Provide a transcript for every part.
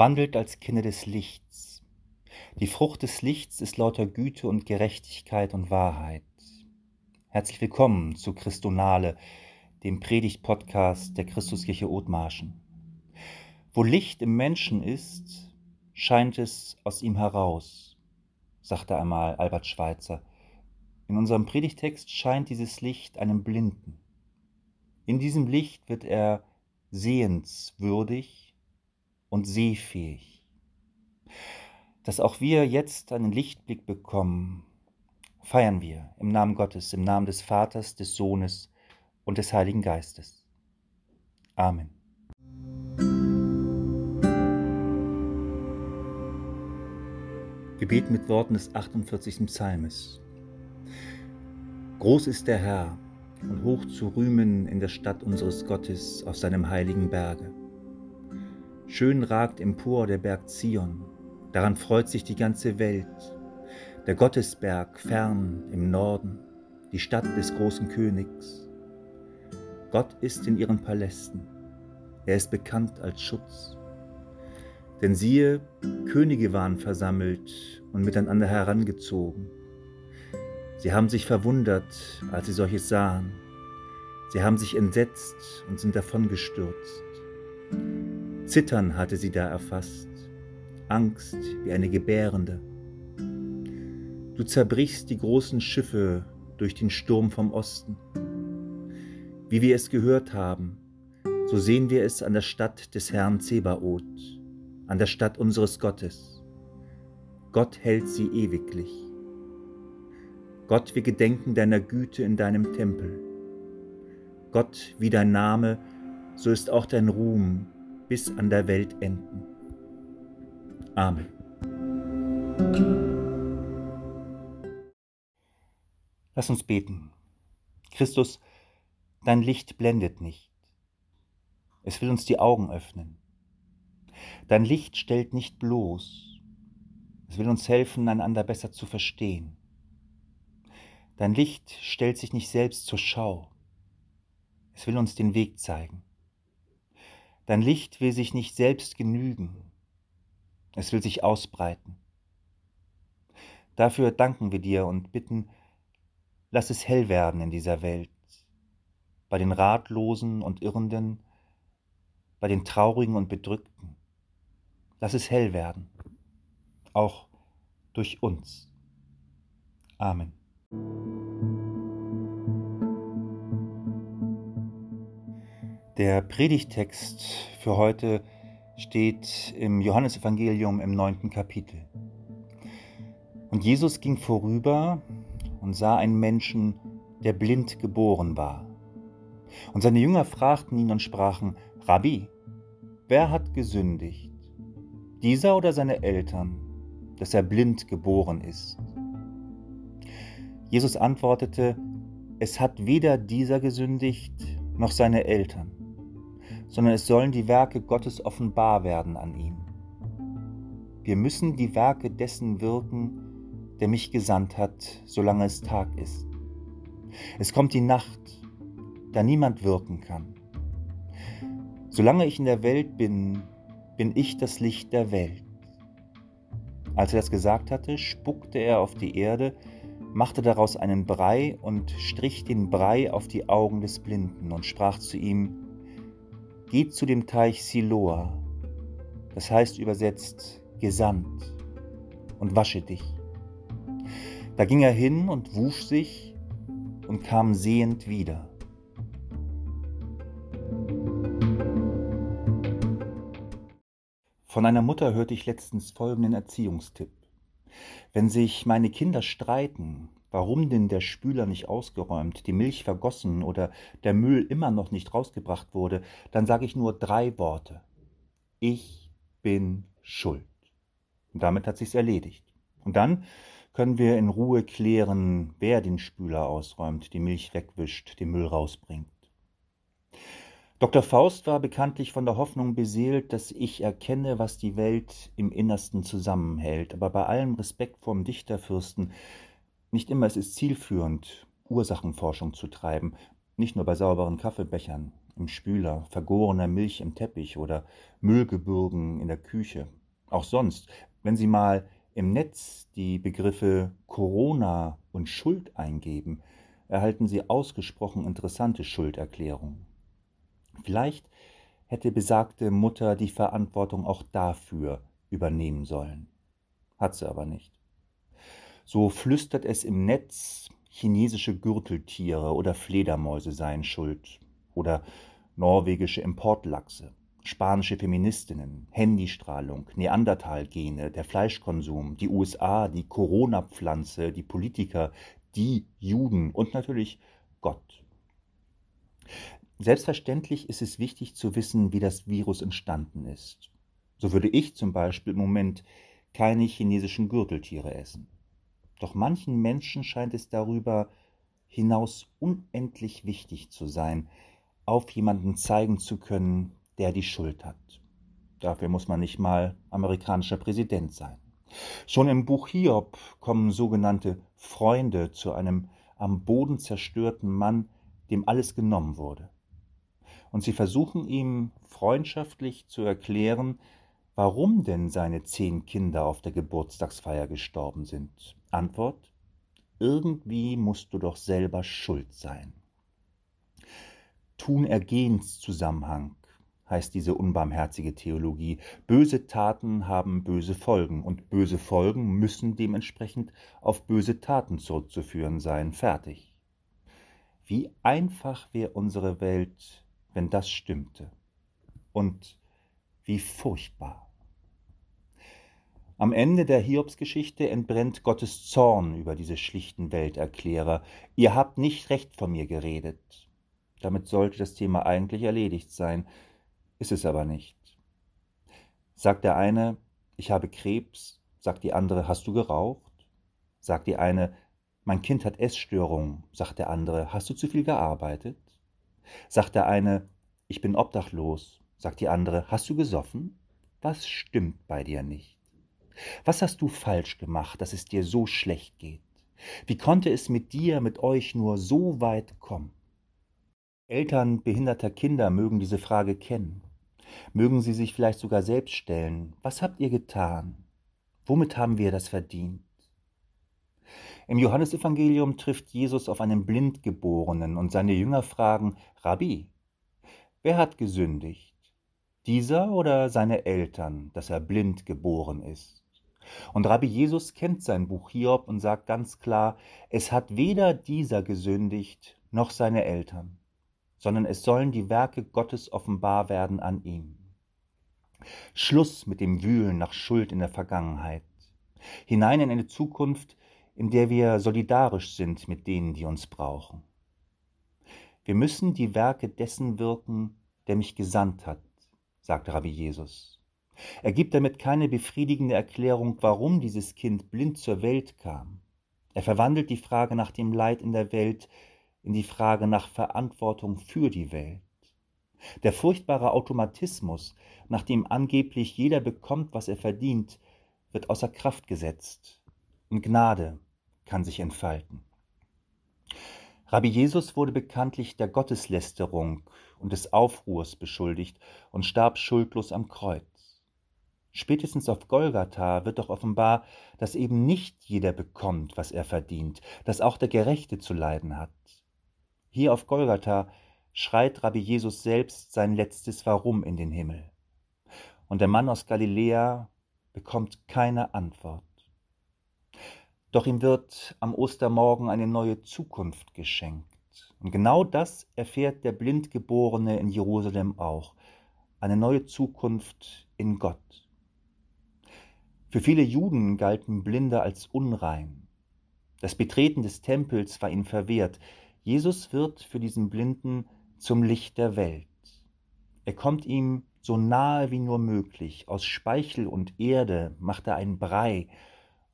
wandelt als Kinder des Lichts. Die Frucht des Lichts ist lauter Güte und Gerechtigkeit und Wahrheit. Herzlich willkommen zu Christonale, dem Predigt-Podcast der Christuskirche Othmarschen. Wo Licht im Menschen ist, scheint es aus ihm heraus, sagte einmal Albert Schweitzer. In unserem Predigtext scheint dieses Licht einem Blinden. In diesem Licht wird er sehenswürdig und sehfähig. Dass auch wir jetzt einen Lichtblick bekommen, feiern wir im Namen Gottes, im Namen des Vaters, des Sohnes und des Heiligen Geistes. Amen. Beten mit Worten des 48. Psalmes. Groß ist der Herr und hoch zu rühmen in der Stadt unseres Gottes auf seinem heiligen Berge. Schön ragt empor der Berg Zion, daran freut sich die ganze Welt. Der Gottesberg fern im Norden, die Stadt des großen Königs. Gott ist in ihren Palästen, er ist bekannt als Schutz. Denn siehe, Könige waren versammelt und miteinander herangezogen. Sie haben sich verwundert, als sie solches sahen. Sie haben sich entsetzt und sind davongestürzt. Zittern hatte sie da erfasst, Angst wie eine Gebärende. Du zerbrichst die großen Schiffe durch den Sturm vom Osten. Wie wir es gehört haben, so sehen wir es an der Stadt des Herrn Zebaoth, an der Stadt unseres Gottes. Gott hält sie ewiglich. Gott, wir gedenken deiner Güte in deinem Tempel. Gott, wie dein Name, so ist auch dein Ruhm bis an der Welt enden. Amen. Lass uns beten. Christus, dein Licht blendet nicht. Es will uns die Augen öffnen. Dein Licht stellt nicht bloß. Es will uns helfen, einander besser zu verstehen. Dein Licht stellt sich nicht selbst zur Schau. Es will uns den Weg zeigen. Dein Licht will sich nicht selbst genügen, es will sich ausbreiten. Dafür danken wir dir und bitten, lass es hell werden in dieser Welt, bei den Ratlosen und Irrenden, bei den Traurigen und Bedrückten. Lass es hell werden, auch durch uns. Amen. Der Predigtext für heute steht im Johannesevangelium im neunten Kapitel. Und Jesus ging vorüber und sah einen Menschen, der blind geboren war. Und seine Jünger fragten ihn und sprachen, Rabbi, wer hat gesündigt, dieser oder seine Eltern, dass er blind geboren ist? Jesus antwortete, es hat weder dieser gesündigt noch seine Eltern sondern es sollen die Werke Gottes offenbar werden an ihm. Wir müssen die Werke dessen wirken, der mich gesandt hat, solange es Tag ist. Es kommt die Nacht, da niemand wirken kann. Solange ich in der Welt bin, bin ich das Licht der Welt. Als er das gesagt hatte, spuckte er auf die Erde, machte daraus einen Brei und strich den Brei auf die Augen des Blinden und sprach zu ihm, Geht zu dem Teich Siloa, das heißt übersetzt gesandt, und wasche dich. Da ging er hin und wusch sich und kam sehend wieder. Von einer Mutter hörte ich letztens folgenden Erziehungstipp. Wenn sich meine Kinder streiten, warum denn der Spüler nicht ausgeräumt, die Milch vergossen oder der Müll immer noch nicht rausgebracht wurde, dann sage ich nur drei Worte. Ich bin schuld. Und damit hat sich's erledigt. Und dann können wir in Ruhe klären, wer den Spüler ausräumt, die Milch wegwischt, den Müll rausbringt. Dr. Faust war bekanntlich von der Hoffnung beseelt, dass ich erkenne, was die Welt im Innersten zusammenhält. Aber bei allem Respekt vorm Dichterfürsten nicht immer ist es zielführend, Ursachenforschung zu treiben, nicht nur bei sauberen Kaffeebechern, im Spüler, vergorener Milch im Teppich oder Müllgebürgen in der Küche. Auch sonst, wenn Sie mal im Netz die Begriffe Corona und Schuld eingeben, erhalten Sie ausgesprochen interessante Schulderklärungen. Vielleicht hätte besagte Mutter die Verantwortung auch dafür übernehmen sollen. Hat sie aber nicht. So flüstert es im Netz, chinesische Gürteltiere oder Fledermäuse seien schuld oder norwegische Importlachse, spanische Feministinnen, Handystrahlung, Neandertalgene, der Fleischkonsum, die USA, die Corona-Pflanze, die Politiker, die Juden und natürlich Gott. Selbstverständlich ist es wichtig zu wissen, wie das Virus entstanden ist. So würde ich zum Beispiel im Moment keine chinesischen Gürteltiere essen. Doch manchen Menschen scheint es darüber hinaus unendlich wichtig zu sein, auf jemanden zeigen zu können, der die Schuld hat. Dafür muss man nicht mal amerikanischer Präsident sein. Schon im Buch Hiob kommen sogenannte Freunde zu einem am Boden zerstörten Mann, dem alles genommen wurde. Und sie versuchen ihm freundschaftlich zu erklären, warum denn seine zehn Kinder auf der Geburtstagsfeier gestorben sind. Antwort Irgendwie musst du doch selber schuld sein. Tun-Ergehens-Zusammenhang heißt diese unbarmherzige Theologie. Böse Taten haben böse Folgen und böse Folgen müssen dementsprechend auf böse Taten zurückzuführen sein. Fertig. Wie einfach wäre unsere Welt, wenn das stimmte. Und wie furchtbar. Am Ende der Hiobsgeschichte entbrennt Gottes Zorn über diese schlichten Welterklärer. Ihr habt nicht recht von mir geredet. Damit sollte das Thema eigentlich erledigt sein, ist es aber nicht. Sagt der eine, ich habe Krebs, sagt die andere, hast du geraucht? Sagt die eine, mein Kind hat Essstörungen, sagt der andere, hast du zu viel gearbeitet? Sagt der eine, ich bin obdachlos, sagt die andere, hast du gesoffen? Was stimmt bei dir nicht? Was hast du falsch gemacht, dass es dir so schlecht geht? Wie konnte es mit dir, mit euch nur so weit kommen? Eltern behinderter Kinder mögen diese Frage kennen. Mögen sie sich vielleicht sogar selbst stellen. Was habt ihr getan? Womit haben wir das verdient? Im Johannesevangelium trifft Jesus auf einen Blindgeborenen und seine Jünger fragen, Rabbi, wer hat gesündigt? Dieser oder seine Eltern, dass er blind geboren ist? Und Rabbi Jesus kennt sein Buch Hiob und sagt ganz klar, es hat weder dieser gesündigt noch seine Eltern sondern es sollen die Werke Gottes offenbar werden an ihm. Schluss mit dem Wühlen nach Schuld in der Vergangenheit, hinein in eine Zukunft, in der wir solidarisch sind mit denen, die uns brauchen. Wir müssen die Werke dessen wirken, der mich gesandt hat, sagt Rabbi Jesus. Er gibt damit keine befriedigende Erklärung, warum dieses Kind blind zur Welt kam. Er verwandelt die Frage nach dem Leid in der Welt in die Frage nach Verantwortung für die Welt. Der furchtbare Automatismus, nach dem angeblich jeder bekommt, was er verdient, wird außer Kraft gesetzt und Gnade kann sich entfalten. Rabbi Jesus wurde bekanntlich der Gotteslästerung und des Aufruhrs beschuldigt und starb schuldlos am Kreuz. Spätestens auf Golgatha wird doch offenbar, dass eben nicht jeder bekommt, was er verdient, dass auch der Gerechte zu leiden hat. Hier auf Golgatha schreit Rabbi Jesus selbst sein letztes Warum in den Himmel. Und der Mann aus Galiläa bekommt keine Antwort. Doch ihm wird am Ostermorgen eine neue Zukunft geschenkt. Und genau das erfährt der Blindgeborene in Jerusalem auch. Eine neue Zukunft in Gott. Für viele Juden galten Blinde als unrein. Das Betreten des Tempels war ihnen verwehrt. Jesus wird für diesen Blinden zum Licht der Welt. Er kommt ihm so nahe wie nur möglich. Aus Speichel und Erde macht er einen Brei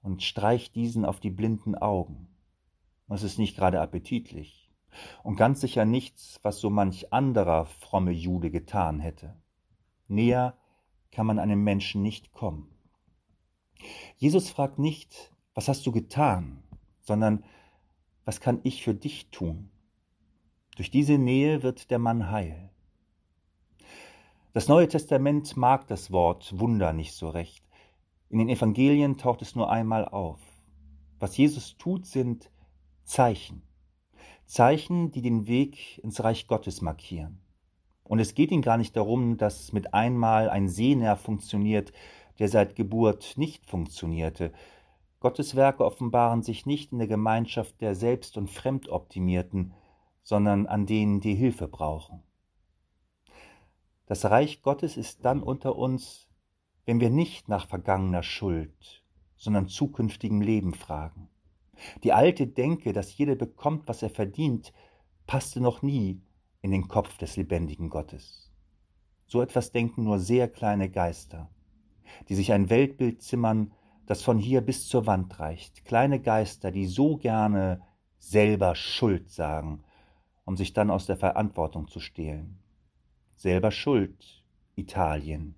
und streicht diesen auf die blinden Augen. Das ist nicht gerade appetitlich und ganz sicher nichts, was so manch anderer fromme Jude getan hätte. Näher kann man einem Menschen nicht kommen. Jesus fragt nicht, was hast du getan, sondern was kann ich für dich tun? Durch diese Nähe wird der Mann heil. Das Neue Testament mag das Wort Wunder nicht so recht. In den Evangelien taucht es nur einmal auf. Was Jesus tut, sind Zeichen. Zeichen, die den Weg ins Reich Gottes markieren. Und es geht ihm gar nicht darum, dass mit einmal ein Sehnerv funktioniert, der seit Geburt nicht funktionierte. Gottes Werke offenbaren sich nicht in der Gemeinschaft der Selbst- und Fremdoptimierten, sondern an denen, die Hilfe brauchen. Das Reich Gottes ist dann unter uns, wenn wir nicht nach vergangener Schuld, sondern zukünftigem Leben fragen. Die alte Denke, dass jeder bekommt, was er verdient, passte noch nie in den Kopf des lebendigen Gottes. So etwas denken nur sehr kleine Geister, die sich ein Weltbild zimmern, das von hier bis zur Wand reicht. Kleine Geister, die so gerne selber Schuld sagen, um sich dann aus der Verantwortung zu stehlen. Selber Schuld, Italien.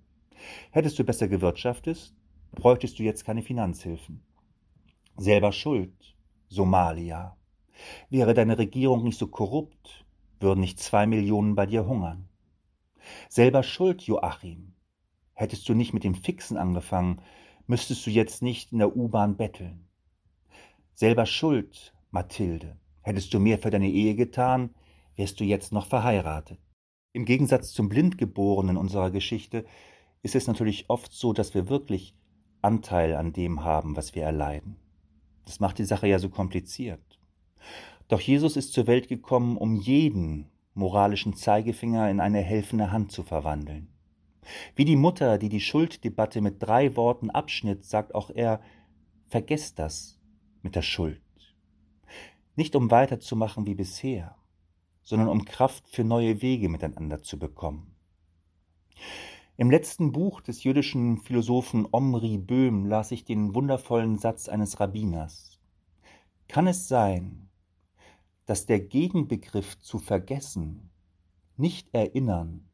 Hättest du besser gewirtschaftet, bräuchtest du jetzt keine Finanzhilfen. Selber Schuld, Somalia. Wäre deine Regierung nicht so korrupt, würden nicht zwei Millionen bei dir hungern. Selber schuld, Joachim. Hättest du nicht mit dem Fixen angefangen, müsstest du jetzt nicht in der U-Bahn betteln. Selber schuld, Mathilde. Hättest du mehr für deine Ehe getan, wärst du jetzt noch verheiratet. Im Gegensatz zum Blindgeborenen unserer Geschichte ist es natürlich oft so, dass wir wirklich Anteil an dem haben, was wir erleiden. Das macht die Sache ja so kompliziert. Doch Jesus ist zur Welt gekommen, um jeden moralischen Zeigefinger in eine helfende Hand zu verwandeln. Wie die Mutter, die die Schulddebatte mit drei Worten abschnitt, sagt auch er, vergesst das mit der Schuld. Nicht um weiterzumachen wie bisher, sondern um Kraft für neue Wege miteinander zu bekommen. Im letzten Buch des jüdischen Philosophen Omri Böhm las ich den wundervollen Satz eines Rabbiners. Kann es sein, dass der Gegenbegriff zu vergessen nicht erinnern,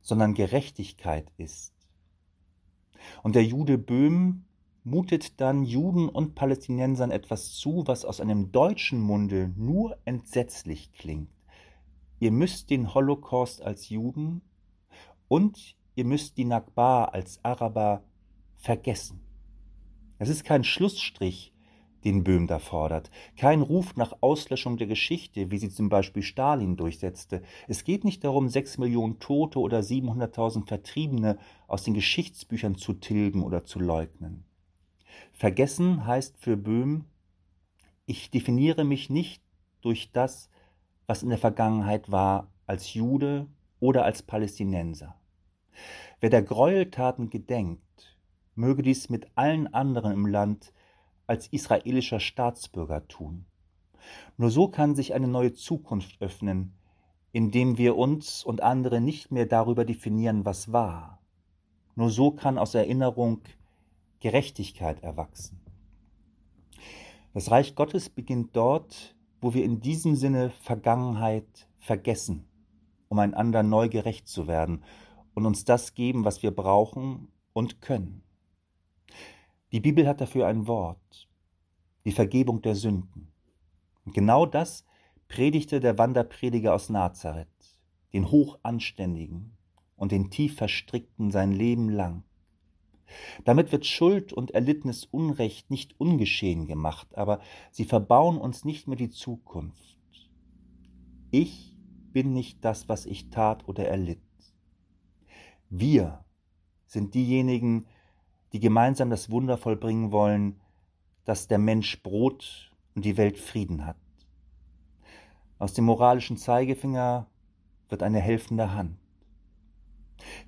sondern Gerechtigkeit ist. Und der Jude Böhm mutet dann Juden und Palästinensern etwas zu, was aus einem deutschen Munde nur entsetzlich klingt. Ihr müsst den Holocaust als Juden und ihr müsst die Nakba als Araber vergessen. Es ist kein Schlussstrich den Böhm da fordert. Kein Ruf nach Auslöschung der Geschichte, wie sie zum Beispiel Stalin durchsetzte. Es geht nicht darum, sechs Millionen Tote oder 700.000 Vertriebene aus den Geschichtsbüchern zu tilgen oder zu leugnen. Vergessen heißt für Böhm, ich definiere mich nicht durch das, was in der Vergangenheit war, als Jude oder als Palästinenser. Wer der Gräueltaten gedenkt, möge dies mit allen anderen im Land als israelischer Staatsbürger tun. Nur so kann sich eine neue Zukunft öffnen, indem wir uns und andere nicht mehr darüber definieren, was war. Nur so kann aus Erinnerung Gerechtigkeit erwachsen. Das Reich Gottes beginnt dort, wo wir in diesem Sinne Vergangenheit vergessen, um einander neu gerecht zu werden und uns das geben, was wir brauchen und können. Die Bibel hat dafür ein Wort, die Vergebung der Sünden. Und genau das predigte der Wanderprediger aus Nazareth, den Hochanständigen und den tief Verstrickten sein Leben lang. Damit wird Schuld und erlittenes Unrecht nicht ungeschehen gemacht, aber sie verbauen uns nicht mehr die Zukunft. Ich bin nicht das, was ich tat oder erlitt. Wir sind diejenigen, die gemeinsam das Wunder vollbringen wollen, dass der Mensch Brot und die Welt Frieden hat. Aus dem moralischen Zeigefinger wird eine helfende Hand.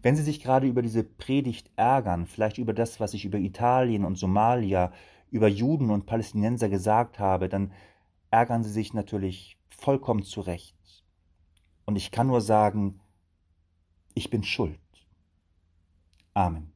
Wenn Sie sich gerade über diese Predigt ärgern, vielleicht über das, was ich über Italien und Somalia, über Juden und Palästinenser gesagt habe, dann ärgern Sie sich natürlich vollkommen zurecht. Und ich kann nur sagen, ich bin schuld. Amen.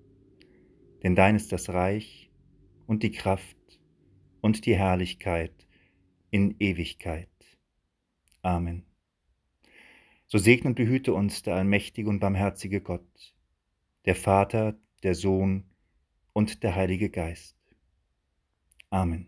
Denn dein ist das Reich und die Kraft und die Herrlichkeit in Ewigkeit. Amen. So segne und behüte uns der allmächtige und barmherzige Gott, der Vater, der Sohn und der Heilige Geist. Amen.